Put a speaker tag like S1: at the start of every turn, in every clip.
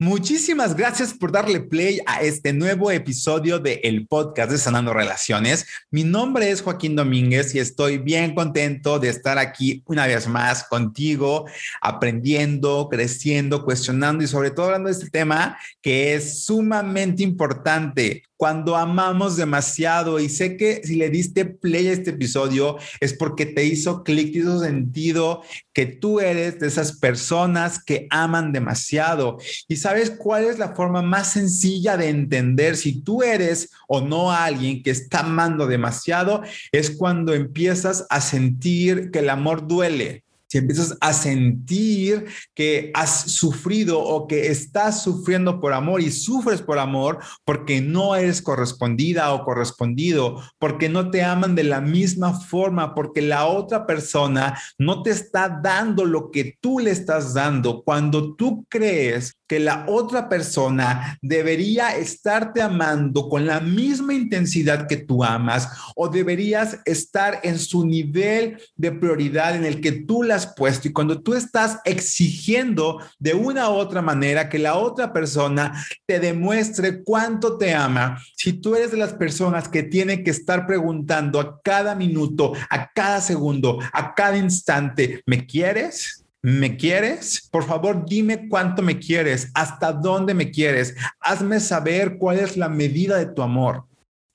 S1: Muchísimas gracias por darle play a este nuevo episodio de el podcast de Sanando Relaciones. Mi nombre es Joaquín Domínguez y estoy bien contento de estar aquí una vez más contigo, aprendiendo, creciendo, cuestionando y sobre todo hablando de este tema que es sumamente importante cuando amamos demasiado. Y sé que si le diste play a este episodio es porque te hizo clic, te hizo sentido que tú eres de esas personas que aman demasiado. Y sabes cuál es la forma más sencilla de entender si tú eres o no alguien que está amando demasiado, es cuando empiezas a sentir que el amor duele si empiezas a sentir que has sufrido o que estás sufriendo por amor y sufres por amor porque no eres correspondida o correspondido, porque no te aman de la misma forma, porque la otra persona no te está dando lo que tú le estás dando. Cuando tú crees que la otra persona debería estarte amando con la misma intensidad que tú amas o deberías estar en su nivel de prioridad en el que tú la has puesto y cuando tú estás exigiendo de una u otra manera que la otra persona te demuestre cuánto te ama, si tú eres de las personas que tiene que estar preguntando a cada minuto, a cada segundo, a cada instante, ¿me quieres? ¿Me quieres? Por favor, dime cuánto me quieres, hasta dónde me quieres. Hazme saber cuál es la medida de tu amor.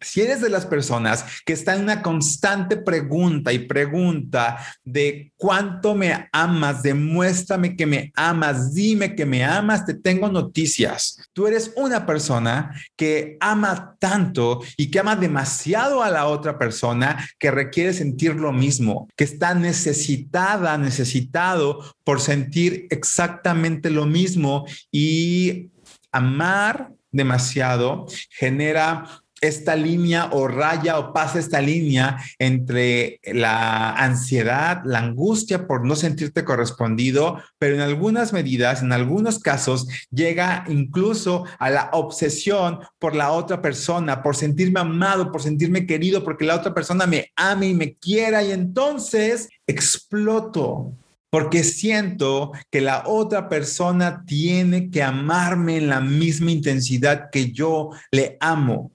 S1: Si eres de las personas que está en una constante pregunta y pregunta de cuánto me amas, demuéstrame que me amas, dime que me amas, te tengo noticias. Tú eres una persona que ama tanto y que ama demasiado a la otra persona que requiere sentir lo mismo, que está necesitada, necesitado por sentir exactamente lo mismo y amar demasiado genera esta línea o raya o pasa esta línea entre la ansiedad, la angustia por no sentirte correspondido, pero en algunas medidas, en algunos casos, llega incluso a la obsesión por la otra persona, por sentirme amado, por sentirme querido, porque la otra persona me ame y me quiera y entonces exploto porque siento que la otra persona tiene que amarme en la misma intensidad que yo le amo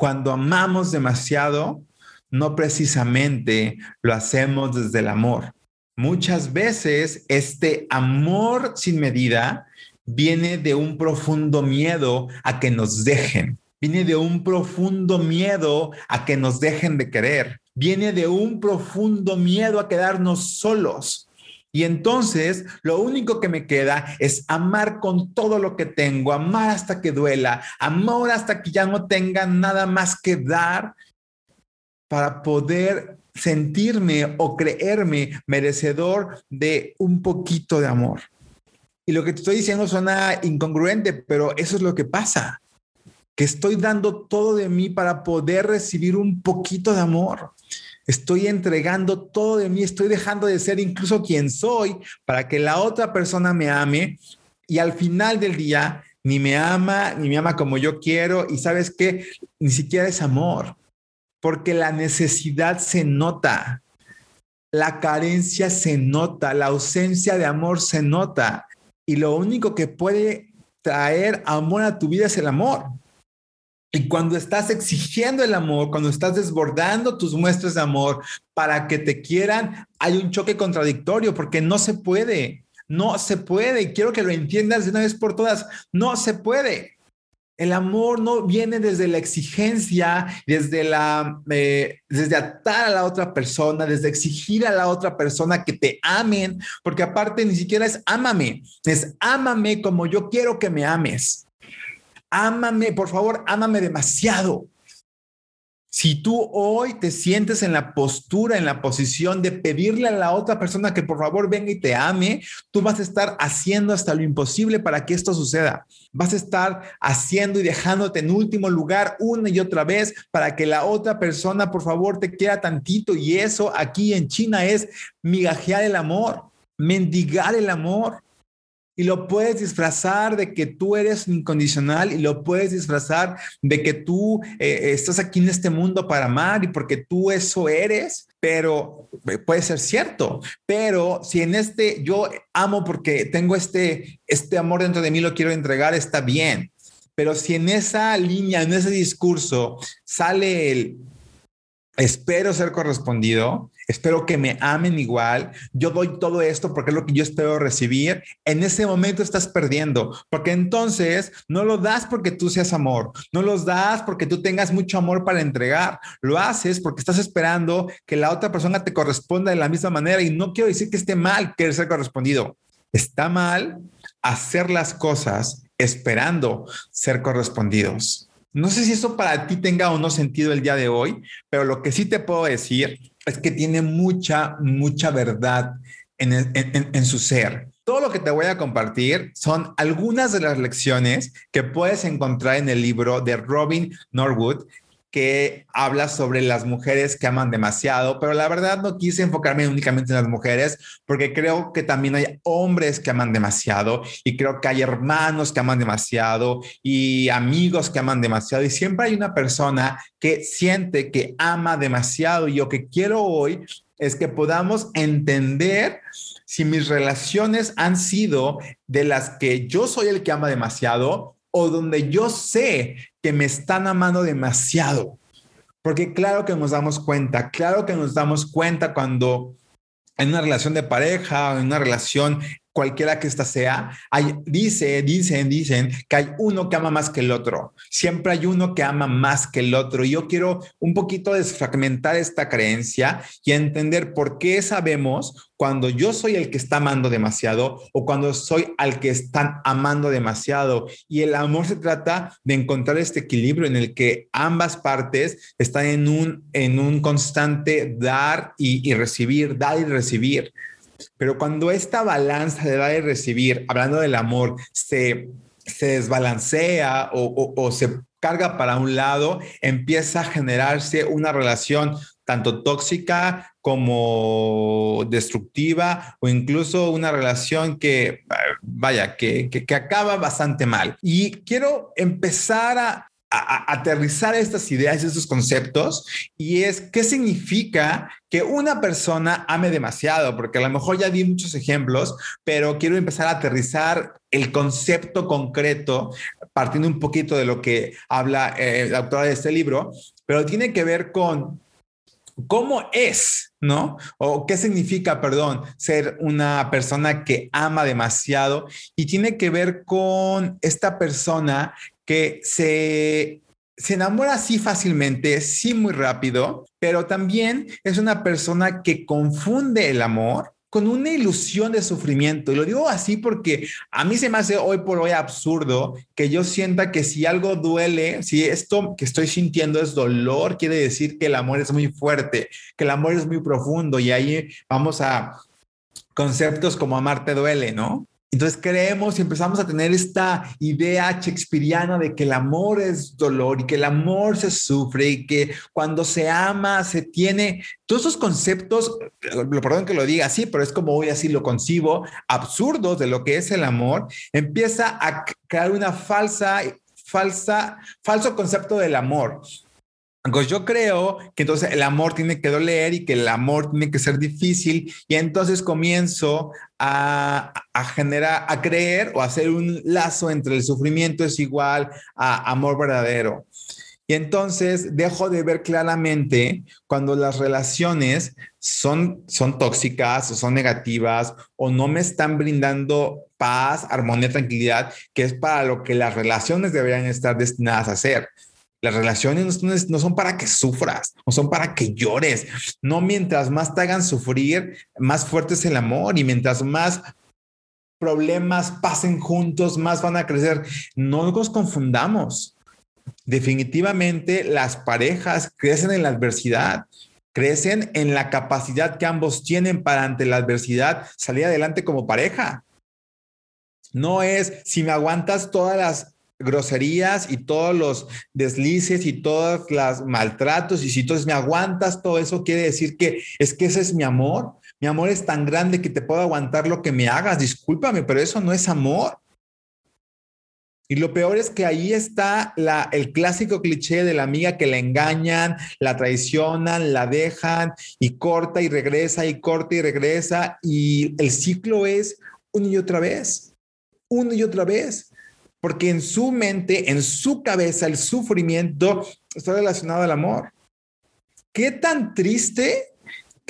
S1: cuando amamos demasiado, no precisamente lo hacemos desde el amor. Muchas veces este amor sin medida viene de un profundo miedo a que nos dejen, viene de un profundo miedo a que nos dejen de querer, viene de un profundo miedo a quedarnos solos. Y entonces lo único que me queda es amar con todo lo que tengo, amar hasta que duela, amor hasta que ya no tenga nada más que dar para poder sentirme o creerme merecedor de un poquito de amor. Y lo que te estoy diciendo suena incongruente, pero eso es lo que pasa, que estoy dando todo de mí para poder recibir un poquito de amor estoy entregando todo de mí, estoy dejando de ser incluso quien soy para que la otra persona me ame y al final del día ni me ama, ni me ama como yo quiero y sabes que ni siquiera es amor, porque la necesidad se nota, la carencia se nota, la ausencia de amor se nota y lo único que puede traer amor a tu vida es el amor. Y cuando estás exigiendo el amor, cuando estás desbordando tus muestras de amor para que te quieran, hay un choque contradictorio porque no se puede, no se puede. Quiero que lo entiendas de una vez por todas, no se puede. El amor no viene desde la exigencia, desde la, eh, desde atar a la otra persona, desde exigir a la otra persona que te amen, porque aparte ni siquiera es ámame, es ámame como yo quiero que me ames ámame, por favor, ámame demasiado. Si tú hoy te sientes en la postura, en la posición de pedirle a la otra persona que por favor venga y te ame, tú vas a estar haciendo hasta lo imposible para que esto suceda. Vas a estar haciendo y dejándote en último lugar una y otra vez para que la otra persona por favor te quiera tantito. Y eso aquí en China es migajear el amor, mendigar el amor. Y lo puedes disfrazar de que tú eres incondicional y lo puedes disfrazar de que tú eh, estás aquí en este mundo para amar y porque tú eso eres, pero eh, puede ser cierto, pero si en este yo amo porque tengo este, este amor dentro de mí, lo quiero entregar, está bien. Pero si en esa línea, en ese discurso sale el espero ser correspondido, espero que me amen igual, yo doy todo esto porque es lo que yo espero recibir, en ese momento estás perdiendo, porque entonces no lo das porque tú seas amor, no los das porque tú tengas mucho amor para entregar, lo haces porque estás esperando que la otra persona te corresponda de la misma manera y no quiero decir que esté mal querer ser correspondido, está mal hacer las cosas esperando ser correspondidos. No sé si eso para ti tenga o no sentido el día de hoy, pero lo que sí te puedo decir es que tiene mucha, mucha verdad en, en, su ser. Todo lo que te voy a compartir son algunas de las lecciones que puedes encontrar en el libro de Robin Norwood, que habla sobre las mujeres que aman demasiado, pero la verdad no quise enfocarme únicamente en las mujeres porque creo que también hay hombres que aman demasiado y creo que hay hermanos que aman demasiado y amigos que aman demasiado y siempre hay una persona que siente que ama demasiado y lo que quiero hoy es que podamos entender si mis relaciones han sido de las que yo soy el que ama demasiado o donde yo sé que me están amando demasiado. Porque claro que nos damos cuenta, claro que nos damos cuenta cuando en una relación de pareja o en una relación cualquiera que ésta sea, hay, dice, dicen, dicen que hay uno que ama más que el otro. Siempre hay uno que ama más que el otro. Y yo quiero un poquito desfragmentar esta creencia y entender por qué sabemos cuando yo soy el que está amando demasiado o cuando soy al que están amando demasiado. Y el amor se trata de encontrar este equilibrio en el que ambas partes están en un, en un constante dar y, y recibir, dar y recibir. Pero cuando esta balanza de dar y recibir, hablando del amor, se, se desbalancea o, se carga para un lado, empieza a generarse una relación tanto tóxica como destructiva o incluso una relación que, vaya, que, que acaba bastante mal. Y quiero empezar a, aterrizar estas ideas, estos conceptos, y es qué significa que una persona ame demasiado, porque a lo mejor ya di muchos ejemplos, pero quiero empezar a aterrizar el concepto concreto, partiendo un poquito de lo que habla eh, la autora de este libro, pero tiene que ver con cómo es, ¿no? O qué significa, perdón, ser una persona que ama demasiado y tiene que ver con esta persona que se, se enamora así fácilmente, sí muy rápido, pero también es una persona que confunde el amor con una ilusión de sufrimiento. Y lo digo así porque a mí se me hace hoy por hoy absurdo que yo sienta que si algo duele, si esto que estoy sintiendo es dolor, quiere decir que el amor es muy fuerte, que el amor es muy profundo. Y ahí vamos a conceptos como amarte duele, ¿no? Entonces creemos y empezamos a tener esta idea shakespeariana de que el amor es dolor y que el amor se sufre y que cuando se ama se tiene todos esos conceptos, lo perdón que lo diga así, pero es como hoy así lo concibo, absurdos de lo que es el amor, empieza a crear una falsa falsa falso concepto del amor. Pues yo creo que entonces el amor tiene que doler y que el amor tiene que ser difícil y entonces comienzo a, generar, a creer o a hacer un lazo entre el sufrimiento es igual a amor verdadero. Y entonces dejo de ver claramente cuando las relaciones son, son tóxicas o son negativas o no me están brindando paz, armonía, tranquilidad, que es para lo que las relaciones deberían estar destinadas a hacer. Las relaciones no, son para que sufras, no son para que llores. No mientras más te hagan sufrir, más fuerte es el amor y mientras más problemas pasen juntos, más van a crecer. No nos confundamos. Definitivamente las parejas crecen en la adversidad, crecen en la capacidad que ambos tienen para ante la adversidad salir adelante como pareja. No es si me aguantas todas las groserías y todos los deslices y todos los maltratos y si entonces me aguantas todo eso quiere decir que es que ese es mi amor Mi amor es tan grande que te puedo aguantar lo que me hagas. Discúlpame, pero eso no es amor. Y lo peor es que ahí está la, el clásico cliché de la amiga que la engañan, la traicionan, la dejan y corta y regresa y corta y regresa. Y el ciclo es una y otra vez, una y otra vez. Porque en su mente, en su cabeza, el sufrimiento está relacionado al amor. ¿Qué tan triste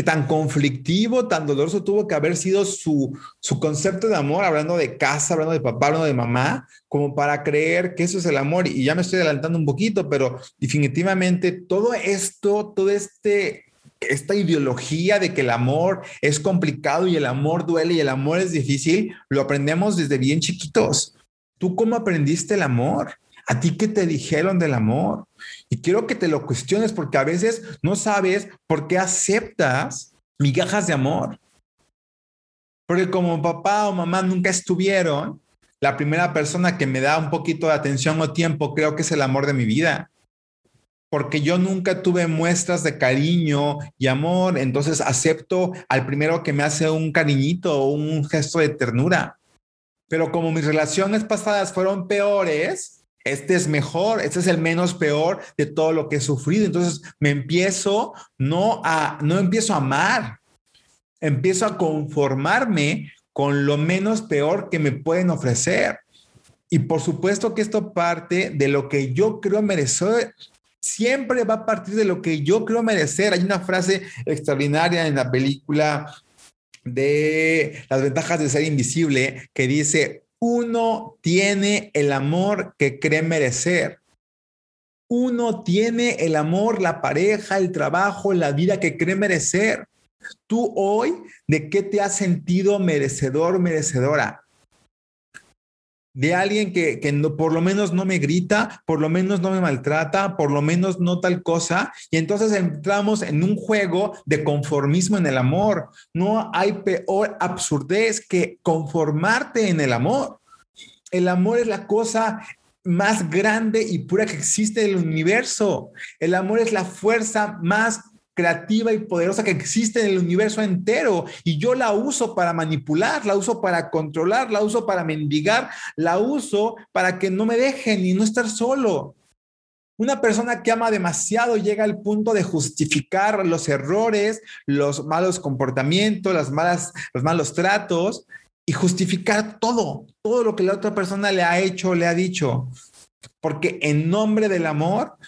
S1: tan conflictivo, tan doloroso tuvo que haber sido su, su concepto de amor, hablando de casa, hablando de papá, hablando de mamá, como para creer que eso es el amor. Y ya me estoy adelantando un poquito, pero definitivamente todo esto, todo este esta ideología de que el amor es complicado y el amor duele y el amor es difícil, lo aprendemos desde bien chiquitos. ¿Tú cómo aprendiste el amor? ¿A ti qué te dijeron del amor? Y quiero que te lo cuestiones porque a veces no sabes por qué aceptas migajas de amor. Porque como papá o mamá nunca estuvieron, la primera persona que me da un poquito de atención o tiempo creo que es el amor de mi vida. Porque yo nunca tuve muestras de cariño y amor, entonces acepto al primero que me hace un cariñito o un gesto de ternura. Pero como mis relaciones pasadas fueron peores, este es mejor, este es el menos peor de todo lo que he sufrido. Entonces me empiezo no a, no empiezo a amar, empiezo a conformarme con lo menos peor que me pueden ofrecer. Y por supuesto que esto parte de lo que yo creo merecer. Siempre va a partir de lo que yo creo merecer. Hay una frase extraordinaria en la película de las ventajas de ser invisible que dice, uno tiene el amor que cree merecer. Uno tiene el amor, la pareja, el trabajo, la vida que cree merecer. Tú hoy, ¿de qué te has sentido merecedor, merecedora? De alguien que, por lo menos no me grita, por lo menos no me maltrata, por lo menos no tal cosa. Y entonces entramos en un juego de conformismo en el amor. No hay peor absurdez que conformarte en el amor. El amor es la cosa más grande y pura que existe en el universo. El amor es la fuerza más creativa y poderosa que existe en el universo entero y yo la uso para manipular, la uso para controlar, la uso para mendigar, la uso para que no me dejen y no estar solo. Una persona que ama demasiado llega al punto de justificar los errores, los malos comportamientos, las malas, los malos tratos y justificar todo, todo lo que la otra persona le ha hecho, le ha dicho. Porque en nombre del amor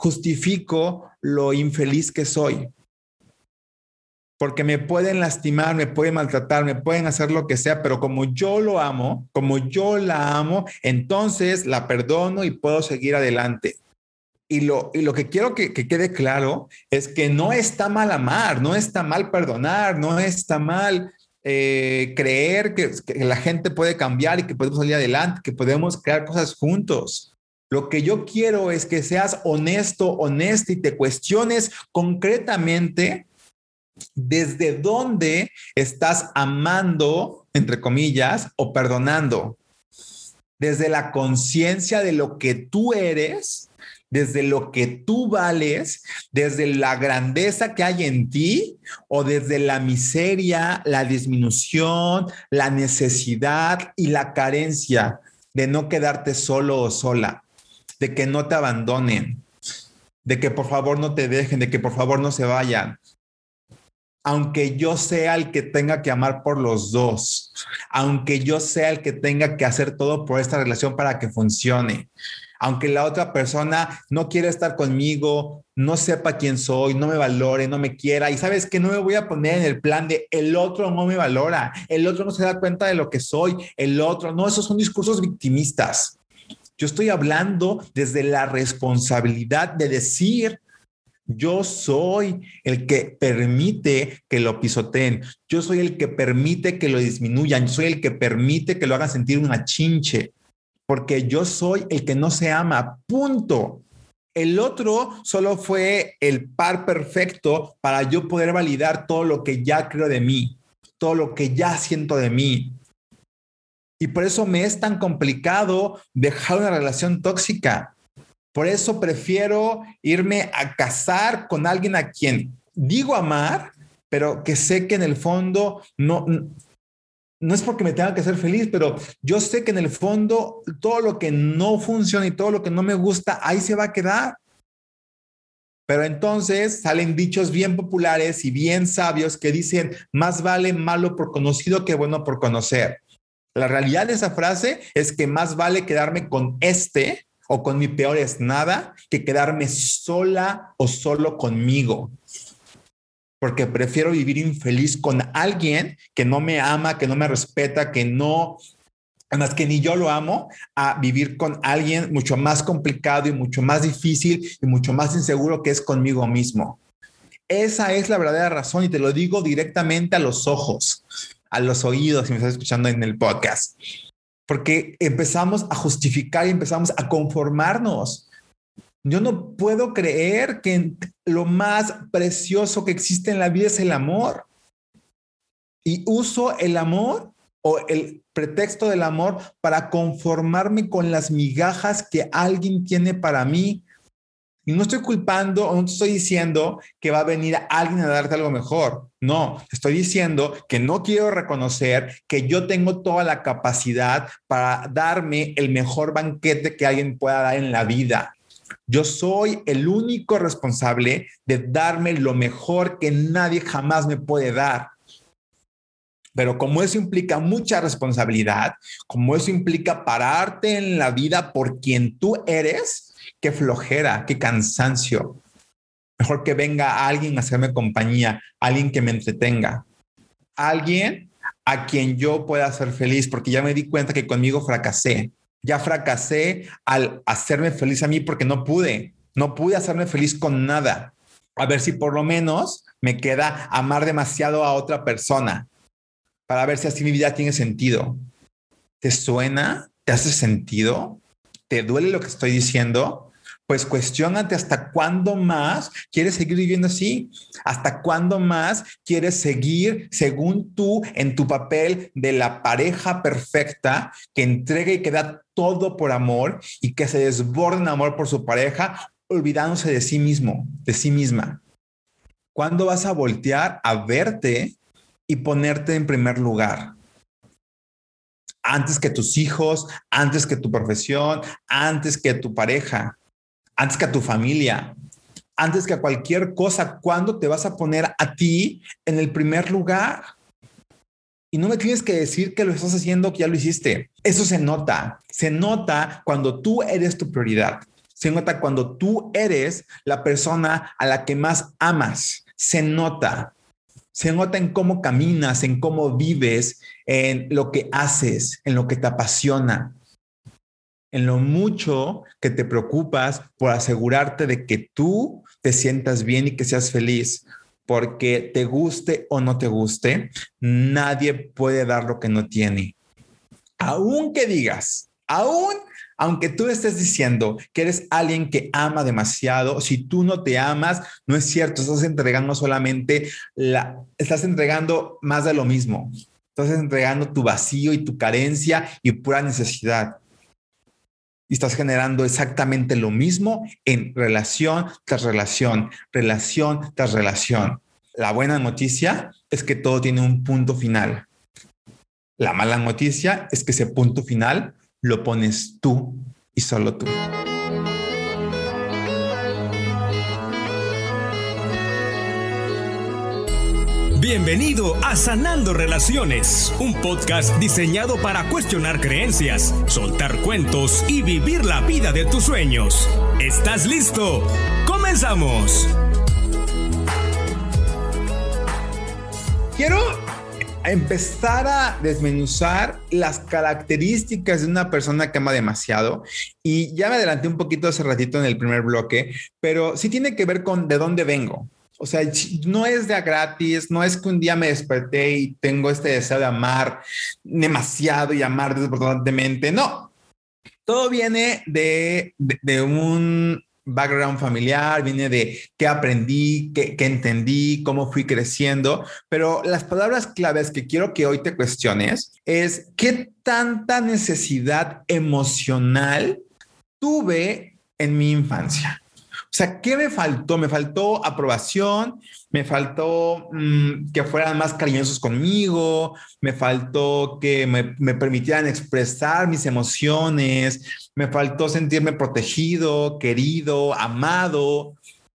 S1: justifico lo infeliz que soy. Porque me pueden lastimar, me pueden maltratar, me pueden hacer lo que sea, pero como yo lo amo, como yo la amo, entonces la perdono y puedo seguir adelante. Y lo, y lo que quiero que, que, quede claro es que no está mal amar, no está mal perdonar, no está mal eh, creer que, que, la gente puede cambiar y que podemos salir adelante, que podemos crear cosas juntos. Lo que yo quiero es que seas honesto, honesta y te cuestiones concretamente desde dónde estás amando, entre comillas, o perdonando. Desde la conciencia de lo que tú eres, desde lo que tú vales, desde la grandeza que hay en ti o desde la miseria, la disminución, la necesidad y la carencia de no quedarte solo o sola de que no te abandonen, de que por favor no te dejen, de que por favor no se vayan. Aunque yo sea el que tenga que amar por los dos, aunque yo sea el que tenga que hacer todo por esta relación para que funcione, aunque la otra persona no quiera estar conmigo, no sepa quién soy, no me valore, no me quiera, y sabes que no me voy a poner en el plan de el otro no me valora, el otro no se da cuenta de lo que soy, el otro, no, esos son discursos victimistas. Yo estoy hablando desde la responsabilidad de decir, yo soy el que permite que lo pisoteen. Yo soy el que permite que lo disminuyan. Yo soy el que permite que lo hagan sentir una chinche. Porque yo soy el que no se ama. Punto. El otro solo fue el par perfecto para yo poder validar todo lo que ya creo de mí, todo lo que ya siento de mí. Y por eso me es tan complicado dejar una relación tóxica. Por eso prefiero irme a casar con alguien a quien digo amar, pero que sé que en el fondo no, no es porque me tenga que hacer feliz, pero yo sé que en el fondo todo lo que no funciona y todo lo que no me gusta, ahí se va a quedar. Pero entonces salen dichos bien populares y bien sabios que dicen, más vale malo por conocido que bueno por conocer. La realidad de esa frase es que más vale quedarme con este o con mi peor es nada que quedarme sola o solo conmigo. Porque prefiero vivir infeliz con alguien que no me ama, que no me respeta, que no, además que ni yo lo amo, a vivir con alguien mucho más complicado y mucho más difícil y mucho más inseguro que es conmigo mismo. Esa es la verdadera razón y te lo digo directamente a los ojos, a los oídos, si me estás escuchando en el podcast porque empezamos a justificar y empezamos a conformarnos. Yo no puedo creer que lo más precioso que existe en la vida es el amor. Y uso el amor o el pretexto del amor para conformarme con las migajas que alguien tiene para mí y no estoy culpando o no te estoy diciendo que va a venir alguien a darte algo mejor. No, estoy diciendo que no quiero reconocer que yo tengo toda la capacidad para darme el mejor banquete que alguien pueda dar en la vida. Yo soy el único responsable de darme lo mejor que nadie jamás me puede dar. Pero como eso implica mucha responsabilidad, como eso implica pararte en la vida por quien tú eres, qué flojera, qué cansancio. Mejor que venga alguien a hacerme compañía, alguien que me entretenga, alguien a quien yo pueda hacer feliz, porque ya me di cuenta que conmigo fracasé. Ya fracasé al hacerme feliz a mí porque no pude, no pude hacerme feliz con nada. A ver si por lo menos me queda amar demasiado a otra persona para ver si así mi vida tiene sentido. ¿Te suena? ¿Te hace sentido? ¿Te duele lo que estoy diciendo? pues cuestionate hasta cuándo más quieres seguir viviendo así, hasta cuándo más quieres seguir según tú en tu papel de la pareja perfecta que entrega y que da todo por amor y que se desborda en amor por su pareja, olvidándose de sí mismo, de sí misma. ¿Cuándo vas a voltear a verte y ponerte en primer lugar? Antes que tus hijos, antes que tu profesión, antes que tu pareja antes que tu familia, antes que cualquier cosa, ¿cuándo te vas a poner a ti en el primer lugar? Y no me tienes que decir que lo estás haciendo, que ya lo hiciste. Eso se nota. Se nota cuando tú eres tu prioridad. Se nota cuando tú eres la persona a la que más amas. Se nota. Se nota en cómo caminas, en cómo vives, en lo que haces, en lo que te apasiona en lo mucho que te preocupas por asegurarte de que tú te sientas bien y que seas feliz. Porque te guste o no te guste, nadie puede dar lo que no tiene. Aunque digas, aún aunque tú estés diciendo que eres alguien que ama demasiado, si tú no te amas, no es cierto, estás entregando solamente la, estás entregando más de lo mismo. Estás entregando tu vacío y tu carencia y pura necesidad y estás generando exactamente lo mismo en relación tras relación, relación tras relación. La buena noticia es que todo tiene un punto final. La mala noticia es que ese punto final lo pones tú y solo tú.
S2: Bienvenido a Sanando Relaciones, un podcast diseñado para cuestionar creencias, soltar cuentos y vivir la vida de tus sueños. ¿Estás listo? ¡Comenzamos!
S1: Quiero empezar a desmenuzar las características de una persona que ama demasiado. Y ya me adelanté un poquito hace ratito en el primer bloque, pero sí tiene que ver con de dónde vengo. O sea, no es de a gratis, no es que un día me desperté y tengo este deseo de amar demasiado y amar desbordantemente. No, todo viene de, un background familiar, viene de qué aprendí, qué, entendí, cómo fui creciendo, pero las palabras claves que quiero que hoy te cuestiones es qué tanta necesidad emocional tuve en mi infancia. O sea, ¿qué me faltó? Me faltó aprobación, me faltó mm, que fueran más cariñosos conmigo, me faltó que me, me, permitieran expresar mis emociones, me faltó sentirme protegido, querido, amado.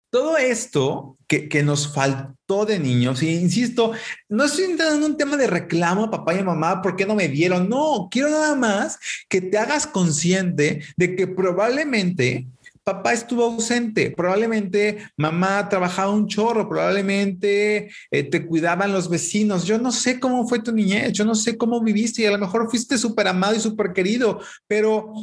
S1: Todo esto que, que nos faltó de niños, y insisto, no estoy entrando en un tema de reclamo, papá y mamá, ¿por qué no me dieron? No, quiero nada más que te hagas consciente de que probablemente papá estuvo ausente, probablemente mamá trabajaba un chorro, probablemente eh, te cuidaban los vecinos. Yo no sé cómo fue tu niñez, yo no sé cómo viviste y a lo mejor fuiste súper amado y súper querido, pero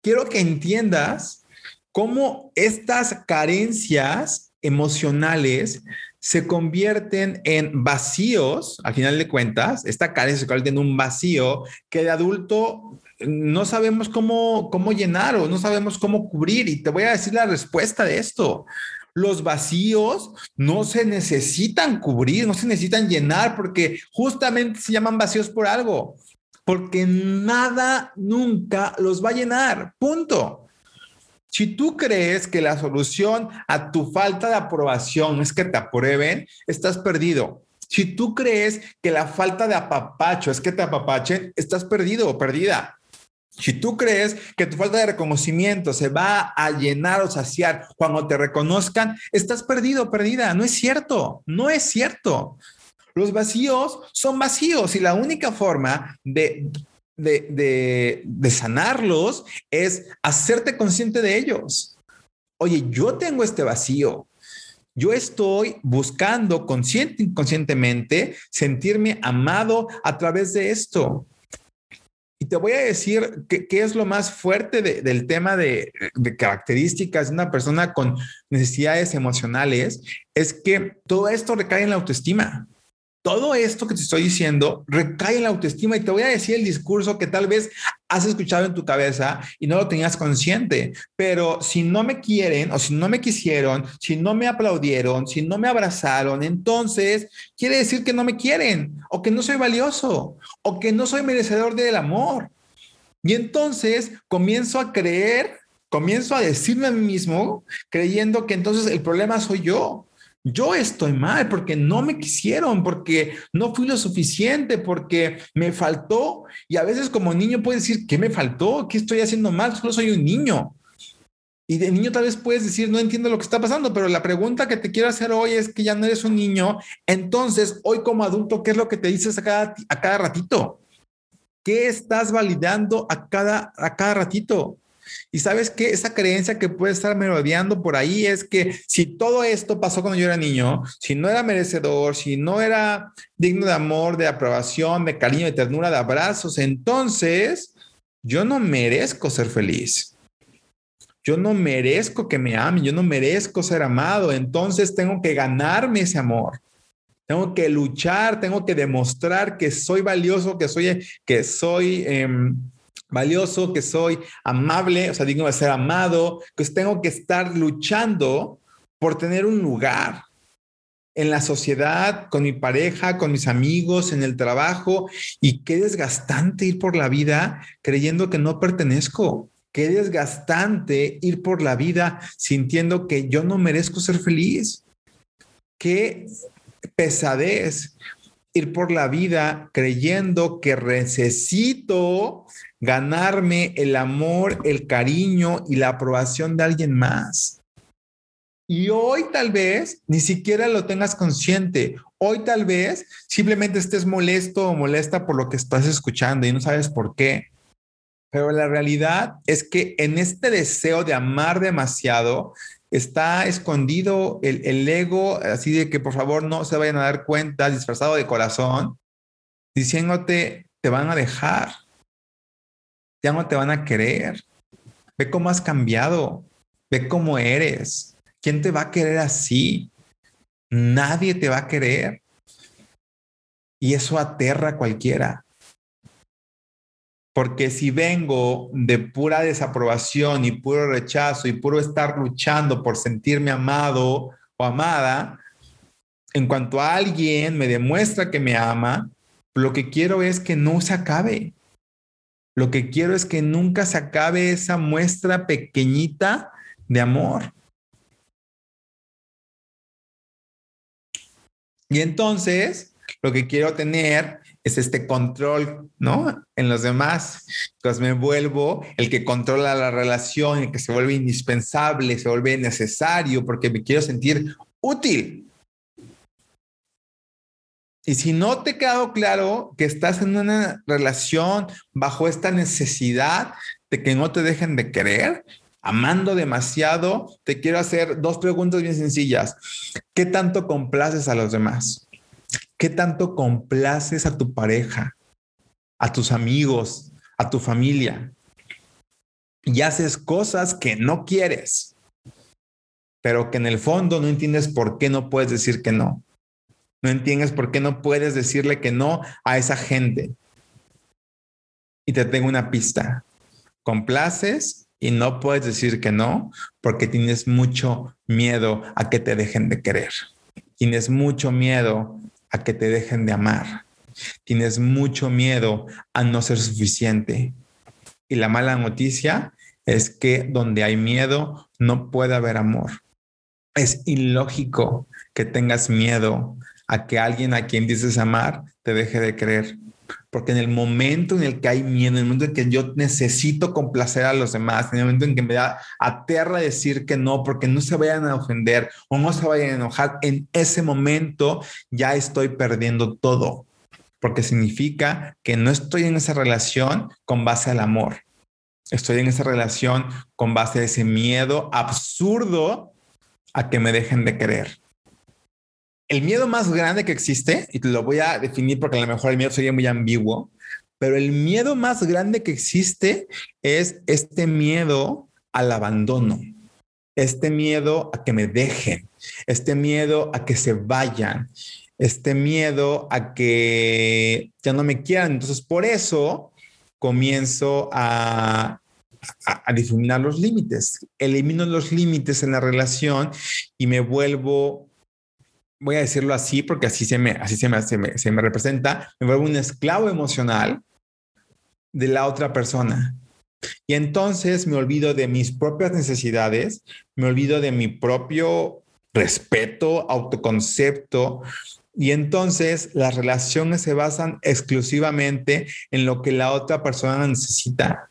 S1: quiero que entiendas cómo estas carencias emocionales se convierten en vacíos, al final de cuentas, esta carencia se convierte en un vacío que de adulto no sabemos cómo, cómo llenar o no sabemos cómo cubrir. Y te voy a decir la respuesta de esto. Los vacíos no se necesitan cubrir, no se necesitan llenar porque justamente se llaman vacíos por algo, porque nada nunca los va a llenar. Punto. Si tú crees que la solución a tu falta de aprobación es que te aprueben, estás perdido. Si tú crees que la falta de apapacho es que te apapachen, estás perdido o perdida. Si tú crees que tu falta de reconocimiento se va a llenar o saciar cuando te reconozcan, estás perdido, perdida. No es cierto, no es cierto. Los vacíos son vacíos y la única forma de, de, de, sanarlos es hacerte consciente de ellos. Oye, yo tengo este vacío. Yo estoy buscando consciente, inconscientemente sentirme amado a través de esto. Y te voy a decir qué, es lo más fuerte del tema de, de, características de una persona con necesidades emocionales, es que todo esto recae en la autoestima todo esto que te estoy diciendo recae en la autoestima y te voy a decir el discurso que tal vez has escuchado en tu cabeza y no lo tenías consciente, pero si no me quieren o si no me quisieron, si no me aplaudieron, si no me abrazaron, entonces quiere decir que no me quieren o que no soy valioso o que no soy merecedor del amor. Y entonces comienzo a creer, comienzo a decirme a mí mismo, creyendo que entonces el problema soy yo yo estoy mal porque no me quisieron, porque no fui lo suficiente, porque me faltó. Y a veces como niño puedes decir, ¿qué me faltó? ¿Qué estoy haciendo mal? Solo soy un niño. Y de niño tal vez puedes decir, no entiendo lo que está pasando, pero la pregunta que te quiero hacer hoy es que ya no eres un niño. Entonces, hoy como adulto, ¿qué es lo que te dices a cada, a cada ratito? ¿Qué estás validando a cada, a cada ratito? Y sabes que esa creencia que puede estar merodeando por ahí es que si todo esto pasó cuando yo era niño, si no era merecedor, si no era digno de amor, de aprobación, de cariño, de ternura, de abrazos, entonces yo no merezco ser feliz. Yo no merezco que me amen, yo no merezco ser amado, entonces tengo que ganarme ese amor. Tengo que luchar, tengo que demostrar que soy valioso, que soy, que soy em, valioso, que soy amable, o sea, digno de ser amado, que tengo que estar luchando por tener un lugar en la sociedad, con mi pareja, con mis amigos, en el trabajo, y qué desgastante ir por la vida creyendo que no pertenezco. Qué desgastante ir por la vida sintiendo que yo no merezco ser feliz. Qué pesadez ir por la vida creyendo que necesito ganarme el amor, el cariño y la aprobación de alguien más. Y hoy tal vez ni siquiera lo tengas consciente. Hoy tal vez simplemente estés molesto o molesta por lo que estás escuchando y no sabes por qué. Pero la realidad es que en este deseo de amar demasiado está escondido el, el ego, así de que por favor no se vayan a dar cuenta, disfrazado de corazón, diciéndote, te van a dejar ya no te van a querer. Ve cómo has cambiado, ve cómo eres. ¿Quién te va a querer así? Nadie te va a querer. Y eso aterra a cualquiera. Porque si vengo de pura desaprobación y puro rechazo y puro estar luchando por sentirme amado o amada, en cuanto a alguien me demuestra que me ama, lo que quiero es que no se acabe. Lo que quiero es que nunca se acabe esa muestra pequeñita de amor. Y entonces, lo que quiero tener es este control, ¿no? En los demás. Entonces me vuelvo el que controla la relación, el que se vuelve indispensable, se vuelve necesario, porque me quiero sentir útil. Y si no te ha quedado claro que estás en una relación bajo esta necesidad de que no te dejen de querer, amando demasiado, te quiero hacer dos preguntas bien sencillas. ¿Qué tanto complaces a los demás? ¿Qué tanto complaces a tu pareja, a tus amigos, a tu familia? Y haces cosas que no quieres, pero que en el fondo no entiendes por qué no puedes decir que no. No entiendes por qué no puedes decirle que no a esa gente. Y te tengo una pista. Complaces y no puedes decir que no porque tienes mucho miedo a que te dejen de querer. Tienes mucho miedo a que te dejen de amar. Tienes mucho miedo a no ser suficiente. Y la mala noticia es que donde hay miedo no puede haber amor. Es ilógico que tengas miedo a que alguien a quien dices amar te deje de creer. Porque en el momento en el que hay miedo, en el momento en que yo necesito complacer a los demás, en el momento en que me da aterra decir que no, porque no se vayan a ofender o no se vayan a enojar, en ese momento ya estoy perdiendo todo. Porque significa que no estoy en esa relación con base al amor. Estoy en esa relación con base a ese miedo absurdo a que me dejen de querer el miedo más grande que existe, y te lo voy a definir porque a lo mejor el miedo sería muy ambiguo, pero el miedo más grande que existe es este miedo al abandono, este miedo a que me dejen, este miedo a que se vayan, este miedo a que ya no me quieran. Entonces, por eso comienzo a, a, a difuminar los límites, elimino los límites en la relación y me vuelvo voy a decirlo así porque así se me, así se me, se me, representa, me vuelvo un esclavo emocional de la otra persona. Y entonces me olvido de mis propias necesidades, me olvido de mi propio respeto, autoconcepto. Y entonces las relaciones se basan exclusivamente en lo que la otra persona necesita.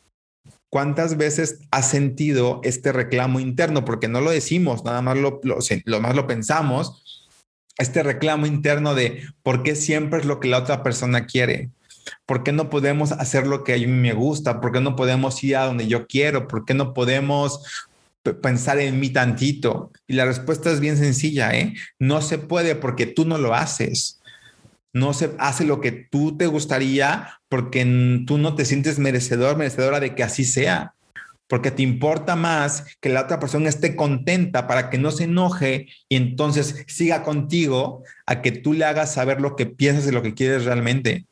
S1: ¿Cuántas veces has sentido este reclamo interno? Porque no lo decimos, nada más lo, lo, lo más lo pensamos, este reclamo interno de por qué siempre es lo que la otra persona quiere. ¿Por qué no podemos hacer lo que a mí me gusta? ¿Por qué no podemos ir a donde yo quiero? ¿Por qué no podemos pensar en mí tantito? Y la respuesta es bien sencilla, ¿eh? No se puede porque tú no lo haces. No se hace lo que tú te gustaría porque tú no te sientes merecedor, merecedora de que así sea porque te importa más que la otra persona esté contenta para que no se enoje y entonces siga contigo a que tú le hagas saber lo que piensas y lo que quieres realmente.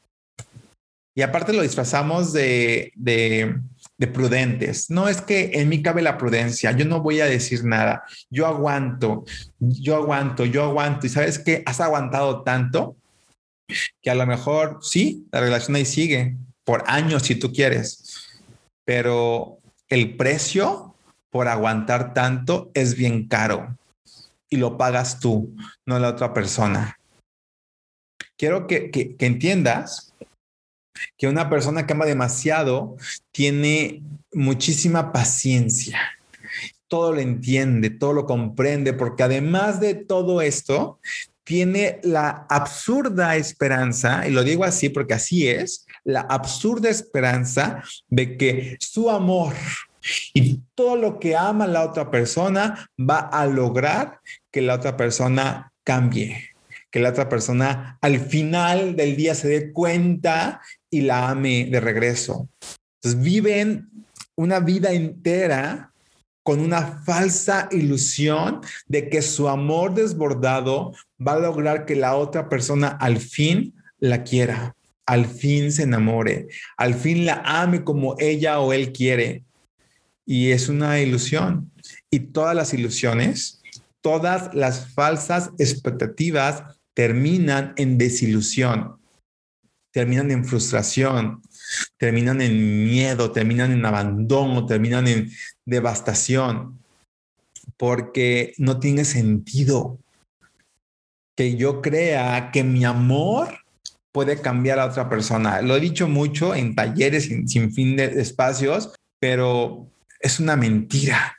S1: Y aparte lo disfrazamos de, de, de prudentes. No es que en mí cabe la prudencia, yo no voy a decir nada, yo aguanto, yo aguanto, yo aguanto. Y sabes que has aguantado tanto que a lo mejor sí, la relación ahí sigue por años si tú quieres, pero el precio por aguantar tanto es bien caro y lo pagas tú, no la otra persona. Quiero que, que, entiendas que una persona que ama demasiado tiene muchísima paciencia. Todo lo entiende, todo lo comprende, porque además de todo esto, tiene la absurda esperanza, y lo digo así porque así es, la absurda esperanza de que su amor y todo lo que ama la otra persona va a lograr que la otra persona cambie, que la otra persona al final del día se dé cuenta y la ame de regreso. Entonces viven una vida entera con una falsa ilusión de que su amor desbordado va a lograr que la otra persona al fin la quiera al fin se enamore, al fin la ame como ella o él quiere. Y es una ilusión. Y todas las ilusiones, todas las falsas expectativas terminan en desilusión, terminan en frustración, terminan en miedo, terminan en abandono, terminan en devastación, porque no tiene sentido que yo crea que mi amor puede cambiar a otra persona. Lo he dicho mucho en talleres sin, sin fin de espacios, pero es una mentira.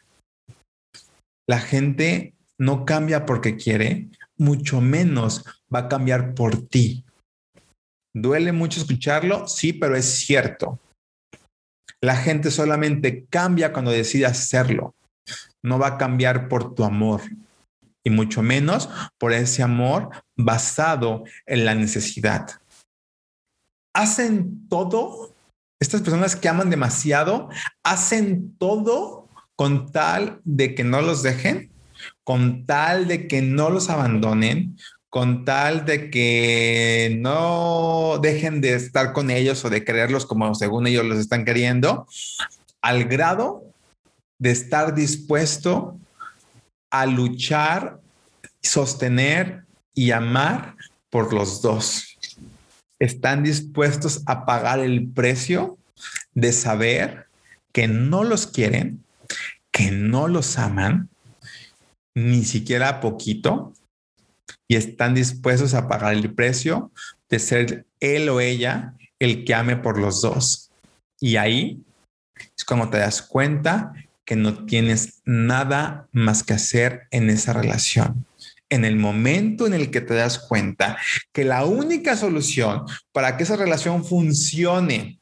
S1: La gente no cambia porque quiere, mucho menos va a cambiar por ti. ¿Duele mucho escucharlo? Sí, pero es cierto. La gente solamente cambia cuando decide hacerlo. No va a cambiar por tu amor y mucho menos por ese amor basado en la necesidad. Hacen todo, estas personas que aman demasiado, hacen todo con tal de que no los dejen, con tal de que no los abandonen, con tal de que no dejen de estar con ellos o de quererlos como según ellos los están queriendo, al grado de estar dispuesto a luchar, sostener y amar por los dos. Están dispuestos a pagar el precio de saber que no los quieren, que no los aman, ni siquiera poquito, y están dispuestos a pagar el precio de ser él o ella el que ame por los dos. Y ahí es cuando te das cuenta que no tienes nada más que hacer en esa relación. En el momento en el que te das cuenta que la única solución para que esa relación funcione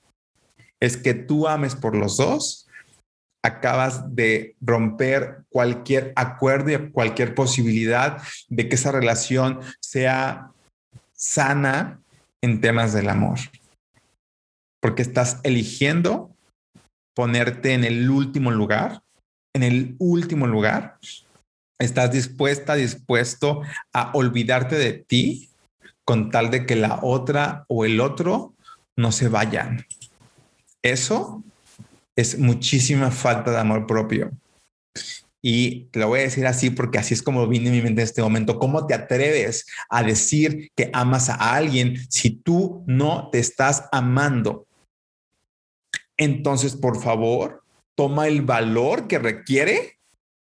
S1: es que tú ames por los dos, acabas de romper cualquier acuerdo y cualquier posibilidad de que esa relación sea sana en temas del amor. Porque estás eligiendo ponerte en el último lugar, en el último lugar. Estás dispuesta, dispuesto a olvidarte de ti con tal de que la otra o el otro no se vayan. Eso es muchísima falta de amor propio. Y te lo voy a decir así porque así es como viene en mi mente en este momento. ¿Cómo te atreves a decir que amas a alguien si tú no te estás amando? Entonces, por favor, toma el valor que requiere,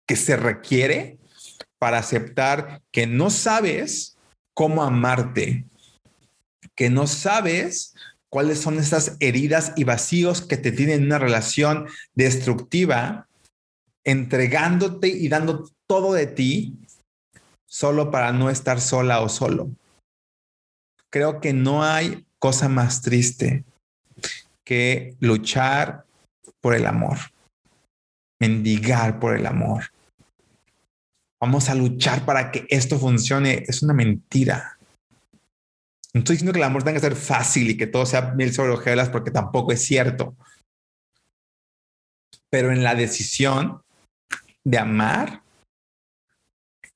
S1: que se requiere para aceptar que no sabes cómo amarte, que no sabes cuáles son esas heridas y vacíos que te tienen una relación destructiva, entregándote y dando todo de ti solo para no estar sola o solo. Creo que no hay cosa más triste que luchar por el amor, mendigar por el amor. Vamos a luchar para que esto funcione. Es una mentira. No estoy diciendo que el amor tenga que ser fácil y que todo sea mil sobre hojuelas porque tampoco es cierto. Pero en la decisión de amar,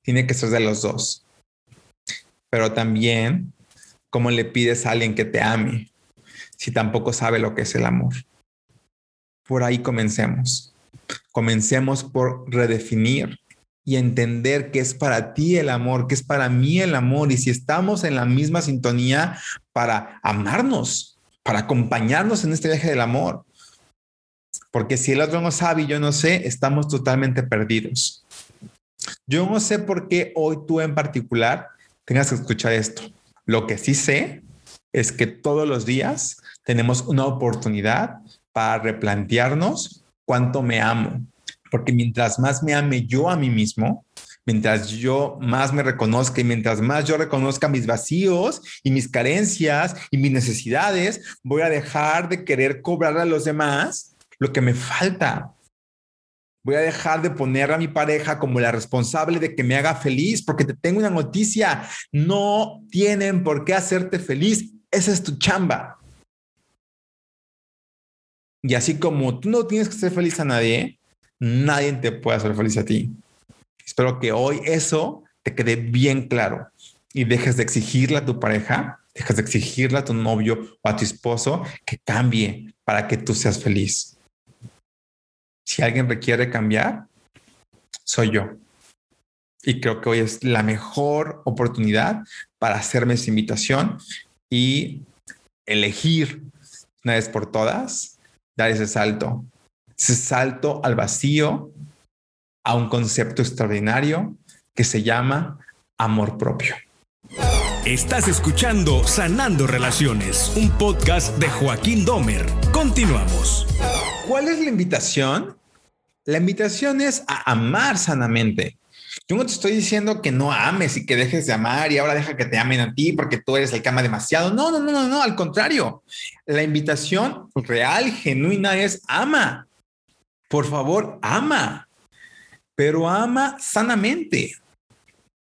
S1: tiene que ser de los dos. Pero también, ¿cómo le pides a alguien que te ame si tampoco sabe lo que es el amor? Por ahí comencemos. Comencemos por redefinir y entender que es para ti el amor, que es para mí el amor. Y si estamos en la misma sintonía para amarnos, para acompañarnos en este viaje del amor. Porque si el otro no sabe y yo no sé, estamos totalmente perdidos. Yo no sé por qué hoy tú en particular tengas que escuchar esto. Lo que sí sé es que todos los días tenemos una oportunidad para replantearnos cuánto me amo, porque mientras más me ame yo a mí mismo, mientras yo más me reconozca y mientras más yo reconozca mis vacíos y mis carencias y mis necesidades, voy a dejar de querer cobrar a los demás lo que me falta. Voy a dejar de poner a mi pareja como la responsable de que me haga feliz, porque te tengo una noticia, no tienen por qué hacerte feliz, esa es tu chamba. Y así como tú no tienes que ser feliz a nadie, nadie te puede hacer feliz a ti. Espero que hoy eso te quede bien claro y dejes de exigirle a tu pareja, dejes de exigirle a tu novio o a tu esposo que cambie para que tú seas feliz. Si alguien requiere cambiar, soy yo. Y creo que hoy es la mejor oportunidad para hacerme esa invitación y elegir una vez por todas, dar ese salto ese salto al vacío, a un concepto extraordinario que se llama amor propio.
S2: Estás escuchando Sanando Relaciones, un podcast de Joaquín Domer. Continuamos.
S1: ¿Cuál es la invitación? La invitación es a amar sanamente. Yo no te estoy diciendo que no ames y que dejes de amar y ahora deja que te amen a ti porque tú eres el que ama demasiado. No, no, no, no, no, al contrario. La invitación real, genuina es ama. Por favor, ama, pero ama sanamente.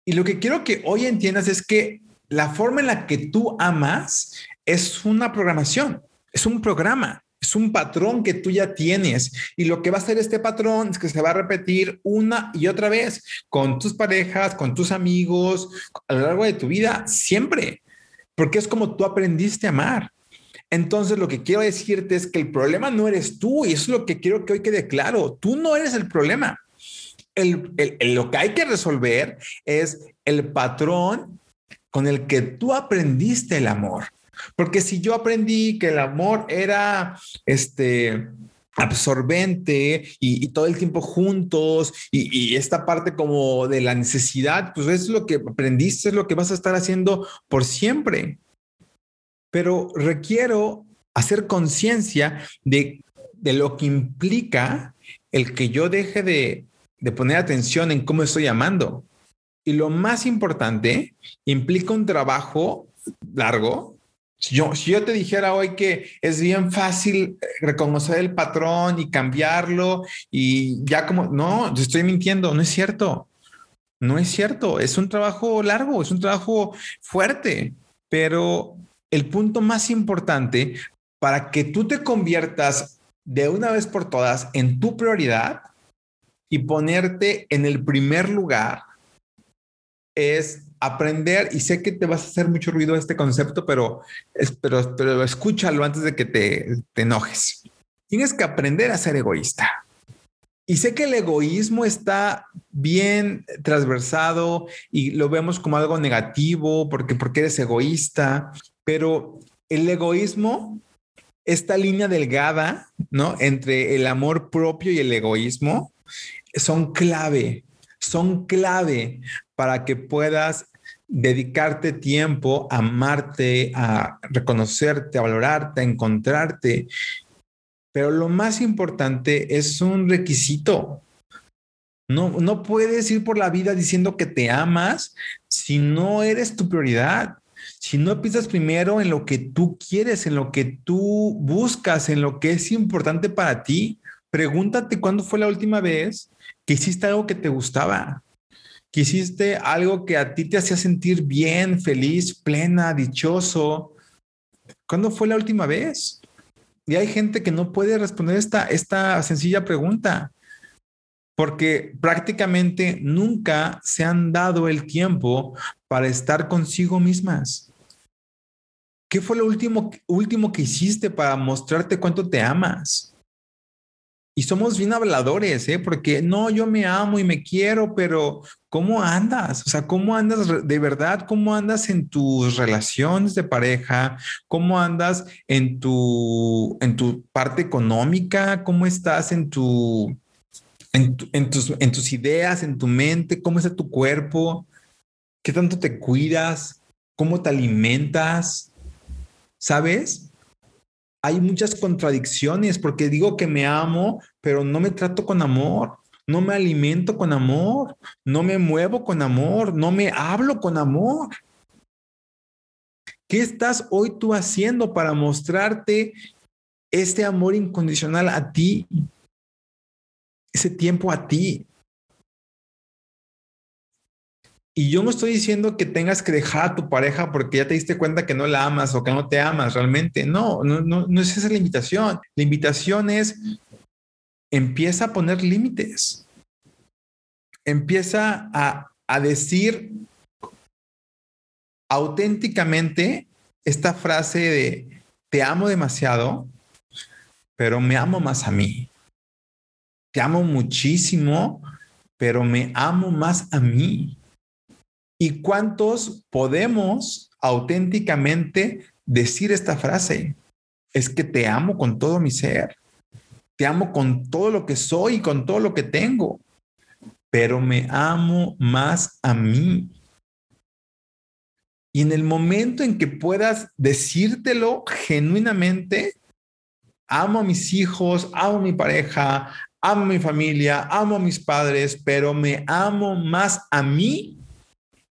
S1: Y lo que quiero que hoy entiendas es que la forma en la que tú amas es una programación, es un programa. Es un patrón que tú ya tienes y lo que va a hacer este patrón es que se va a repetir una y otra vez con tus parejas, con tus amigos, a lo largo de tu vida, siempre, porque es como tú aprendiste a amar. Entonces lo que quiero decirte es que el problema no eres tú y eso es lo que quiero que hoy quede claro. Tú no eres el problema. El, lo que hay que resolver es el patrón con el que tú aprendiste el amor. Porque si yo aprendí que el amor era este absorbente y, todo el tiempo juntos y, esta parte como de la necesidad, pues es lo que aprendiste, es lo que vas a estar haciendo por siempre. Pero requiero hacer conciencia de, de, lo que implica el que yo deje de, de poner atención en cómo estoy amando. Y lo más importante, implica un trabajo largo, si yo, si yo te dijera hoy que es bien fácil reconocer el patrón y cambiarlo y ya como, no, te estoy mintiendo, no es cierto. No es cierto, es un trabajo largo, es un trabajo fuerte, pero el punto más importante para que tú te conviertas de una vez por todas en tu prioridad y ponerte en el primer lugar es aprender, y sé que te vas a hacer mucho ruido este concepto, pero, pero, pero escúchalo antes de que te, te enojes. Tienes que aprender a ser egoísta. Y sé que el egoísmo está bien transversado y lo vemos como algo negativo porque, porque eres egoísta, pero el egoísmo, esta línea delgada, ¿no? Entre el amor propio y el egoísmo, son clave, son clave para que puedas dedicarte tiempo a amarte, a reconocerte, a valorarte, a encontrarte. Pero lo más importante es un requisito. No, no puedes ir por la vida diciendo que te amas si no eres tu prioridad. Si no piensas primero en lo que tú quieres, en lo que tú buscas, en lo que es importante para ti, pregúntate cuándo fue la última vez que hiciste algo que te gustaba que hiciste algo que a ti te hacía sentir bien, feliz, plena, dichoso. ¿Cuándo fue la última vez? Y hay gente que no puede responder esta, esta sencilla pregunta porque prácticamente nunca se han dado el tiempo para estar consigo mismas. ¿Qué fue lo último, último que hiciste para mostrarte cuánto te amas? Y somos bien habladores, ¿eh? Porque no, yo me amo y me quiero, pero ¿cómo andas? O sea, ¿cómo andas de verdad? ¿Cómo andas en tus relaciones de pareja? ¿Cómo andas en tu, en tu parte económica? ¿Cómo estás en tu, en, tus, en tus ideas, en tu mente? ¿Cómo está tu cuerpo? ¿Qué tanto te cuidas? ¿Cómo te alimentas? ¿Sabes? hay muchas contradicciones porque digo que me amo, pero no me trato con amor, no me alimento con amor, no me muevo con amor, no me hablo con amor. ¿Qué estás hoy tú haciendo para mostrarte este amor incondicional a ti? Ese tiempo a ti. Y yo no estoy diciendo que tengas que dejar a tu pareja porque ya te diste cuenta que no la amas o que no te amas realmente. No, no, no, no es esa la invitación. La invitación es empieza a poner límites. Empieza a, a decir auténticamente esta frase de te amo demasiado, pero me amo más a mí. Te amo muchísimo, pero me amo más a mí. ¿Y cuántos podemos auténticamente decir esta frase? Es que te amo con todo mi ser. Te amo con todo lo que soy y con todo lo que tengo. Pero me amo más a mí. Y en el momento en que puedas decírtelo genuinamente, amo a mis hijos, amo a mi pareja, amo a mi familia, amo a mis padres, pero me amo más a mí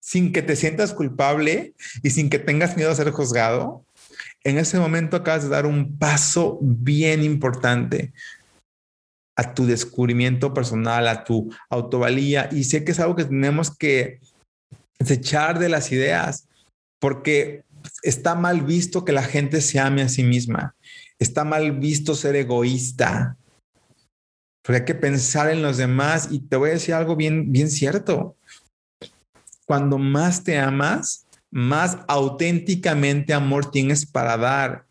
S1: sin que te sientas culpable y sin que tengas miedo a ser juzgado, en ese momento acabas de dar un paso bien importante a tu descubrimiento personal, a tu autovalía. Y sé que es algo que tenemos que desechar de las ideas, porque está mal visto que la gente se ame a sí misma. Está mal visto ser egoísta. Porque hay que pensar en los demás. Y te voy a decir algo bien, bien cierto. Cuando más te amas, más auténticamente amor tienes para dar.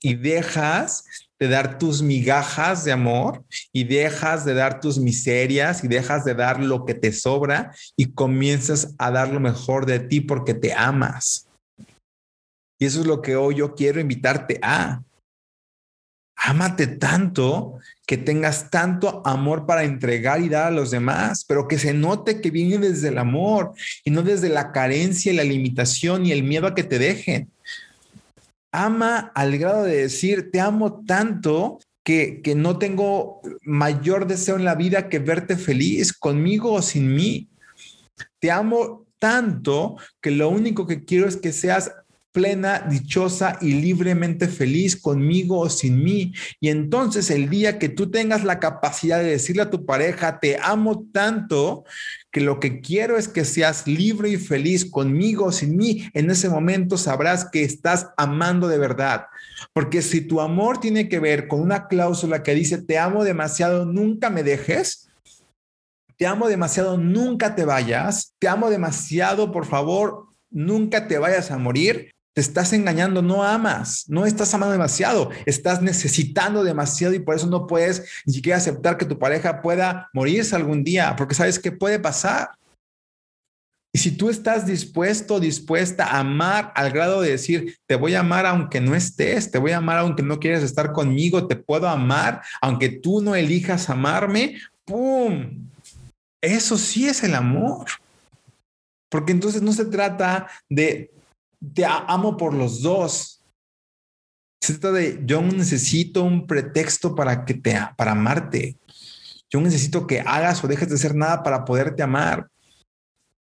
S1: Y dejas de dar tus migajas de amor y dejas de dar tus miserias y dejas de dar lo que te sobra y comienzas a dar lo mejor de ti porque te amas. Y eso es lo que hoy yo quiero invitarte a. Ámate tanto que tengas tanto amor para entregar y dar a los demás, pero que se note que viene desde el amor y no desde la carencia y la limitación y el miedo a que te dejen ama al grado de decir, te amo tanto que, que, no tengo mayor deseo en la vida que verte feliz conmigo o sin mí. Te amo tanto que lo único que quiero es que seas plena, dichosa y libremente feliz conmigo o sin mí. Y entonces el día que tú tengas la capacidad de decirle a tu pareja, te amo tanto, que lo que quiero es que seas libre y feliz conmigo o sin mí, en ese momento sabrás que estás amando de verdad. Porque si tu amor tiene que ver con una cláusula que dice, te amo demasiado, nunca me dejes, te amo demasiado, nunca te vayas, te amo demasiado, por favor, nunca te vayas a morir, te estás engañando, no amas, no estás amando demasiado, estás necesitando demasiado y por eso no puedes ni siquiera aceptar que tu pareja pueda morirse algún día, porque sabes que puede pasar. Y si tú estás dispuesto, dispuesta a amar al grado de decir, te voy a amar aunque no estés, te voy a amar aunque no quieras estar conmigo, te puedo amar aunque tú no elijas amarme, ¡pum! Eso sí es el amor. Porque entonces no se trata de te amo por los dos. Se trata de yo necesito un pretexto para que te para amarte. Yo necesito que hagas o dejes de hacer nada para poderte amar.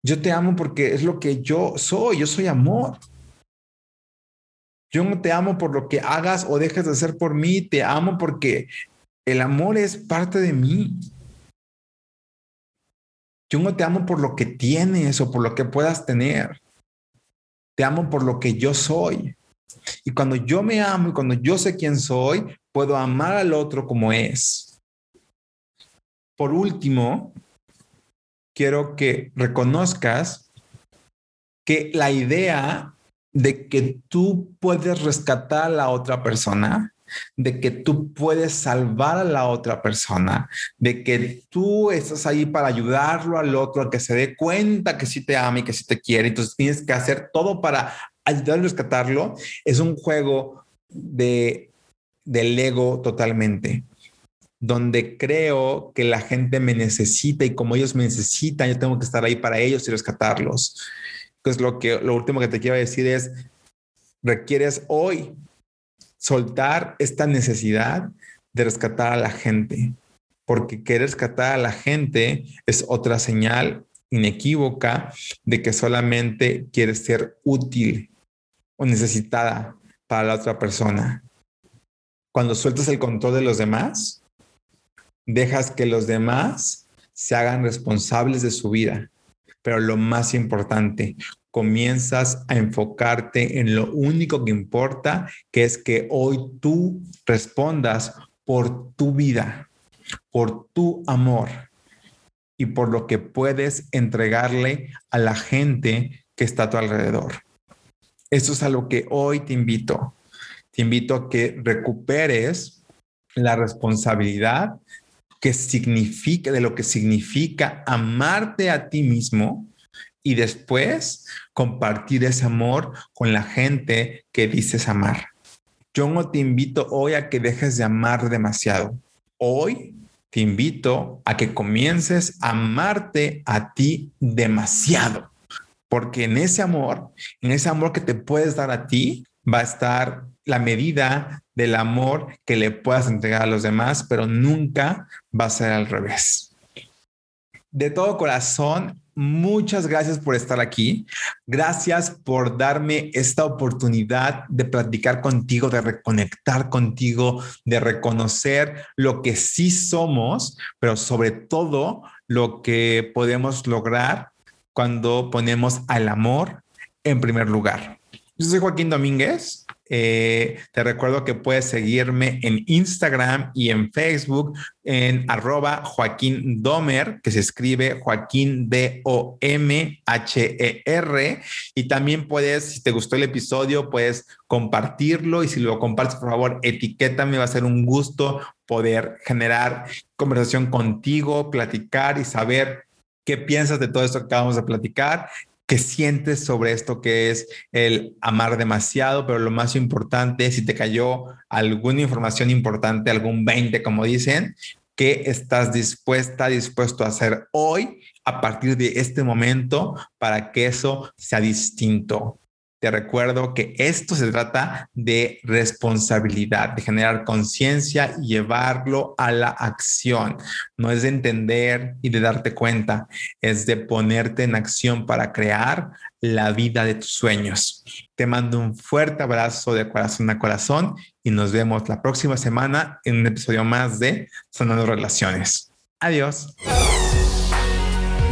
S1: Yo te amo porque es lo que yo soy, yo soy amor. Yo no te amo por lo que hagas o dejes de hacer por mí, te amo porque el amor es parte de mí. Yo no te amo por lo que tienes o por lo que puedas tener. Te amo por lo que yo soy. Y cuando yo me amo y cuando yo sé quién soy, puedo amar al otro como es. Por último, quiero que reconozcas que la idea de que tú puedes rescatar a la otra persona de que tú puedes salvar a la otra persona, de que tú estás ahí para ayudarlo al otro a que se dé cuenta que sí te ama y que sí te quiere. Entonces tienes que hacer todo para ayudarlo a rescatarlo. Es un juego de del ego totalmente donde creo que la gente me necesita y como ellos me necesitan, yo tengo que estar ahí para ellos y rescatarlos. Entonces, lo que lo último que te quiero decir es requieres hoy soltar esta necesidad de rescatar a la gente, porque querer rescatar a la gente es otra señal inequívoca de que solamente quieres ser útil o necesitada para la otra persona. Cuando sueltas el control de los demás, dejas que los demás se hagan responsables de su vida. Pero lo más importante, comienzas a enfocarte en lo único que importa, que es que hoy tú respondas por tu vida, por tu amor y por lo que puedes entregarle a la gente que está a tu alrededor. Eso es a lo que hoy te invito. Te invito a que recuperes la responsabilidad que significa, de lo que significa amarte a ti mismo y después compartir ese amor con la gente que dices amar. Yo no te invito hoy a que dejes de amar demasiado. Hoy te invito a que comiences a amarte a ti demasiado porque en ese amor, en ese amor que te puedes dar a ti, va a estar la medida del amor que le puedas entregar a los demás, pero nunca va a ser al revés. De todo corazón, muchas gracias por estar aquí. Gracias por darme esta oportunidad de platicar contigo, de reconectar contigo, de reconocer lo que sí somos, pero sobre todo lo que podemos lograr cuando ponemos al amor en primer lugar. Yo soy Joaquín Domínguez. Eh, te recuerdo que puedes seguirme en Instagram y en Facebook en arroba Joaquín Domer, que se escribe Joaquín D-O-M-H-E-R. Y también puedes, si te gustó el episodio, puedes compartirlo y si lo compartes, por favor, etiquétame. Va a ser un gusto poder generar conversación contigo, platicar y saber qué piensas de todo esto que acabamos de platicar, qué sientes sobre esto que es el amar demasiado, pero lo más importante, si te cayó alguna información importante, algún 20, como dicen, qué estás dispuesta, dispuesto a hacer hoy a partir de este momento para que eso sea distinto. Te recuerdo que esto se trata de responsabilidad, de generar conciencia y llevarlo a la acción. No es de entender y de darte cuenta, es de ponerte en acción para crear la vida de tus sueños. Te mando un fuerte abrazo de corazón a corazón y nos vemos la próxima semana en un episodio más de Sonando Relaciones. Adiós.